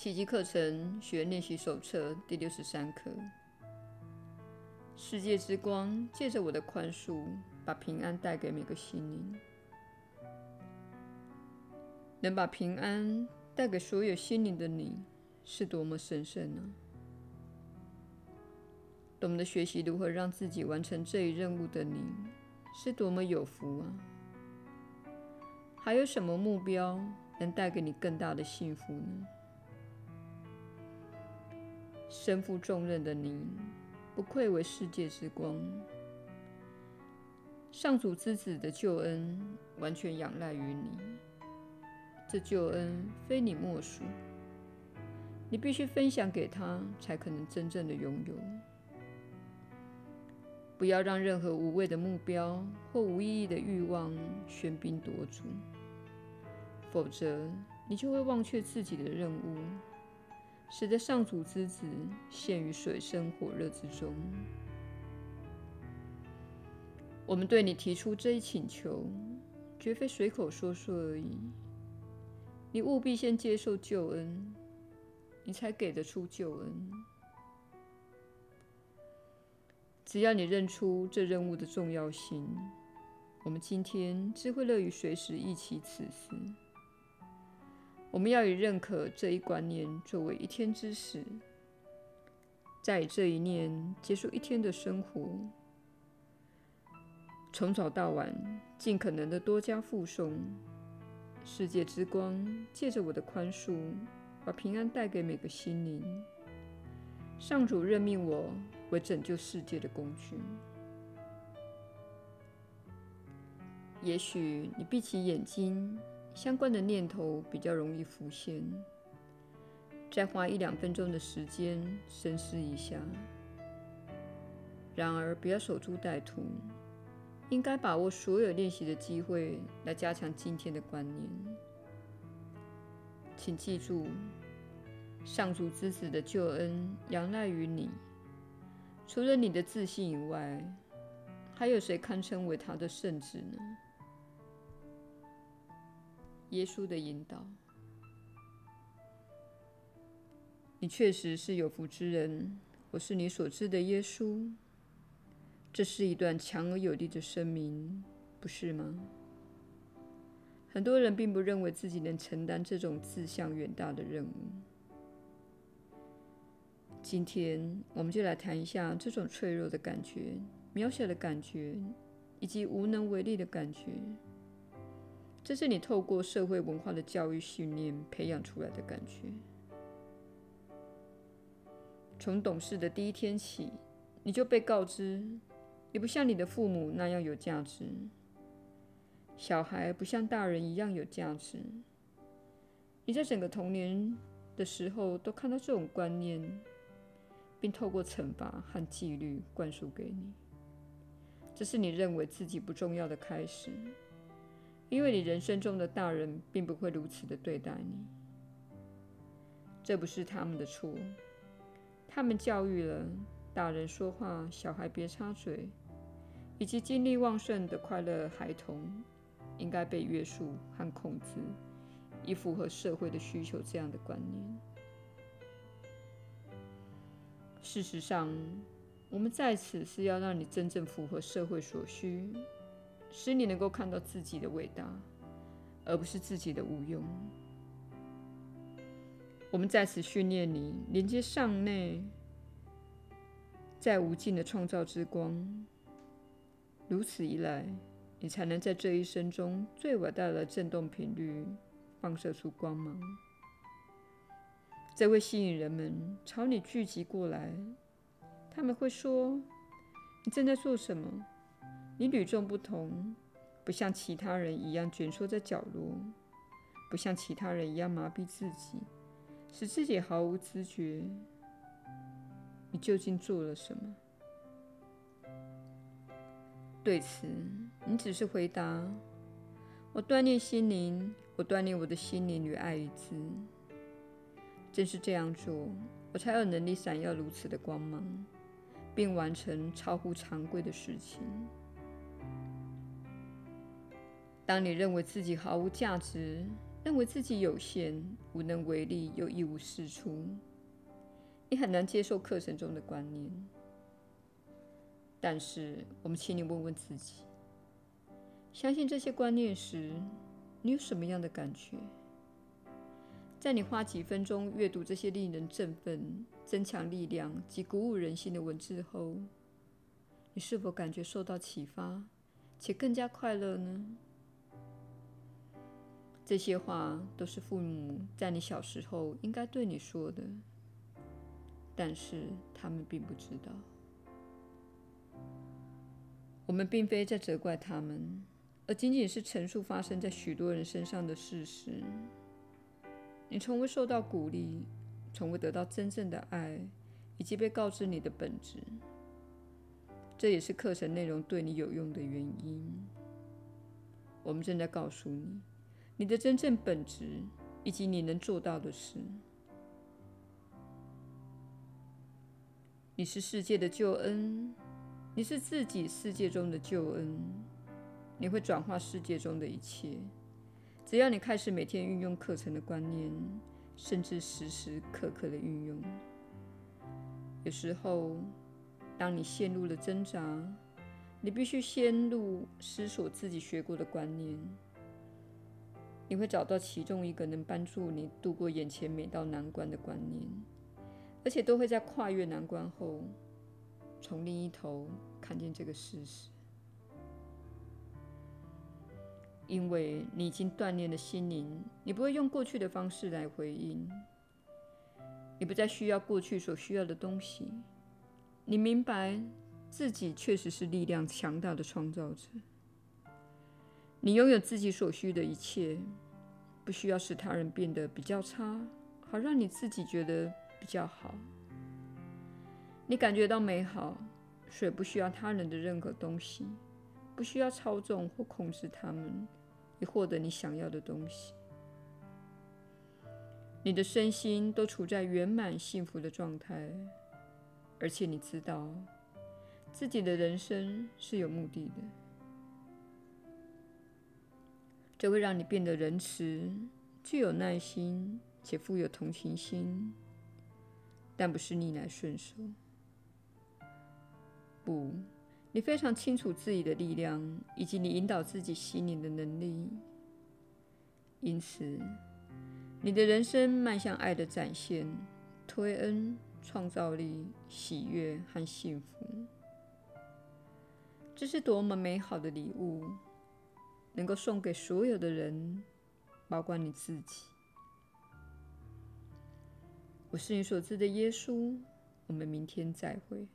奇迹课程学练习手册第六十三课：世界之光借着我的宽恕，把平安带给每个心灵。能把平安带给所有心灵的你，是多么神圣呢、啊？懂得学习如何让自己完成这一任务的你，是多么有福啊！还有什么目标能带给你更大的幸福呢？身负重任的你，不愧为世界之光。上主之子的救恩完全仰赖于你，这救恩非你莫属，你必须分享给他，才可能真正的拥有。不要让任何无谓的目标或无意义的欲望喧宾夺主，否则你就会忘却自己的任务，使得上主之子陷于水深火热之中。我们对你提出这一请求，绝非随口说说而已。你务必先接受救恩，你才给得出救恩。只要你认出这任务的重要性，我们今天自会乐于随时忆起此事。我们要以认可这一观念作为一天之始，再以这一念结束一天的生活。从早到晚，尽可能的多加附送。世界之光借着我的宽恕，把平安带给每个心灵。上主任命我。为拯救世界的工具。也许你闭起眼睛，相关的念头比较容易浮现。再花一两分钟的时间深思一下。然而，不要守株待兔，应该把握所有练习的机会来加强今天的观念。请记住，上主之子的救恩仰赖于你。除了你的自信以外，还有谁堪称为他的圣子呢？耶稣的引导，你确实是有福之人。我是你所知的耶稣。这是一段强而有力的声明，不是吗？很多人并不认为自己能承担这种志向远大的任务。今天，我们就来谈一下这种脆弱的感觉、渺小的感觉，以及无能为力的感觉。这是你透过社会文化的教育训练培养出来的感觉。从懂事的第一天起，你就被告知，你不像你的父母那样有价值。小孩不像大人一样有价值。你在整个童年的时候都看到这种观念。并透过惩罚和纪律灌输给你，这是你认为自己不重要的开始，因为你人生中的大人并不会如此的对待你。这不是他们的错，他们教育了大人说话，小孩别插嘴，以及精力旺盛的快乐孩童应该被约束和控制，以符合社会的需求这样的观念。事实上，我们在此是要让你真正符合社会所需，使你能够看到自己的伟大，而不是自己的无用。我们在此训练你连接上内在无尽的创造之光，如此一来，你才能在这一生中最伟大的振动频率放射出光芒。这会吸引人们朝你聚集过来。他们会说：“你正在做什么？你与众不同，不像其他人一样蜷缩在角落，不像其他人一样麻痹自己，使自己毫无知觉。你究竟做了什么？”对此，你只是回答：“我锻炼心灵，我锻炼我的心灵与爱与智。”正是这样做，我才有能力闪耀如此的光芒，并完成超乎常规的事情。当你认为自己毫无价值，认为自己有限、无能为力又一无是处，你很难接受课程中的观念。但是，我们请你问问自己：相信这些观念时，你有什么样的感觉？在你花几分钟阅读这些令人振奋、增强力量及鼓舞人心的文字后，你是否感觉受到启发，且更加快乐呢？这些话都是父母在你小时候应该对你说的，但是他们并不知道。我们并非在责怪他们，而仅仅是陈述发生在许多人身上的事实。你从未受到鼓励，从未得到真正的爱，以及被告知你的本质。这也是课程内容对你有用的原因。我们正在告诉你。你的真正本质，以及你能做到的事。你是世界的救恩，你是自己世界中的救恩。你会转化世界中的一切，只要你开始每天运用课程的观念，甚至时时刻刻的运用。有时候，当你陷入了挣扎，你必须陷入思索自己学过的观念。你会找到其中一个能帮助你度过眼前每道难关的观念，而且都会在跨越难关后，从另一头看见这个事实。因为你已经锻炼了心灵，你不会用过去的方式来回应，你不再需要过去所需要的东西。你明白自己确实是力量强大的创造者。你拥有自己所需的一切，不需要使他人变得比较差，好让你自己觉得比较好。你感觉到美好，所以不需要他人的任何东西，不需要操纵或控制他们，以获得你想要的东西。你的身心都处在圆满幸福的状态，而且你知道自己的人生是有目的的。这会让你变得仁慈、具有耐心且富有同情心，但不是逆来顺受。不，你非常清楚自己的力量以及你引导自己心灵的能力，因此你的人生迈向爱的展现、推恩、创造力、喜悦和幸福。这是多么美好的礼物！能够送给所有的人，包括你自己。我是你所知的耶稣。我们明天再会。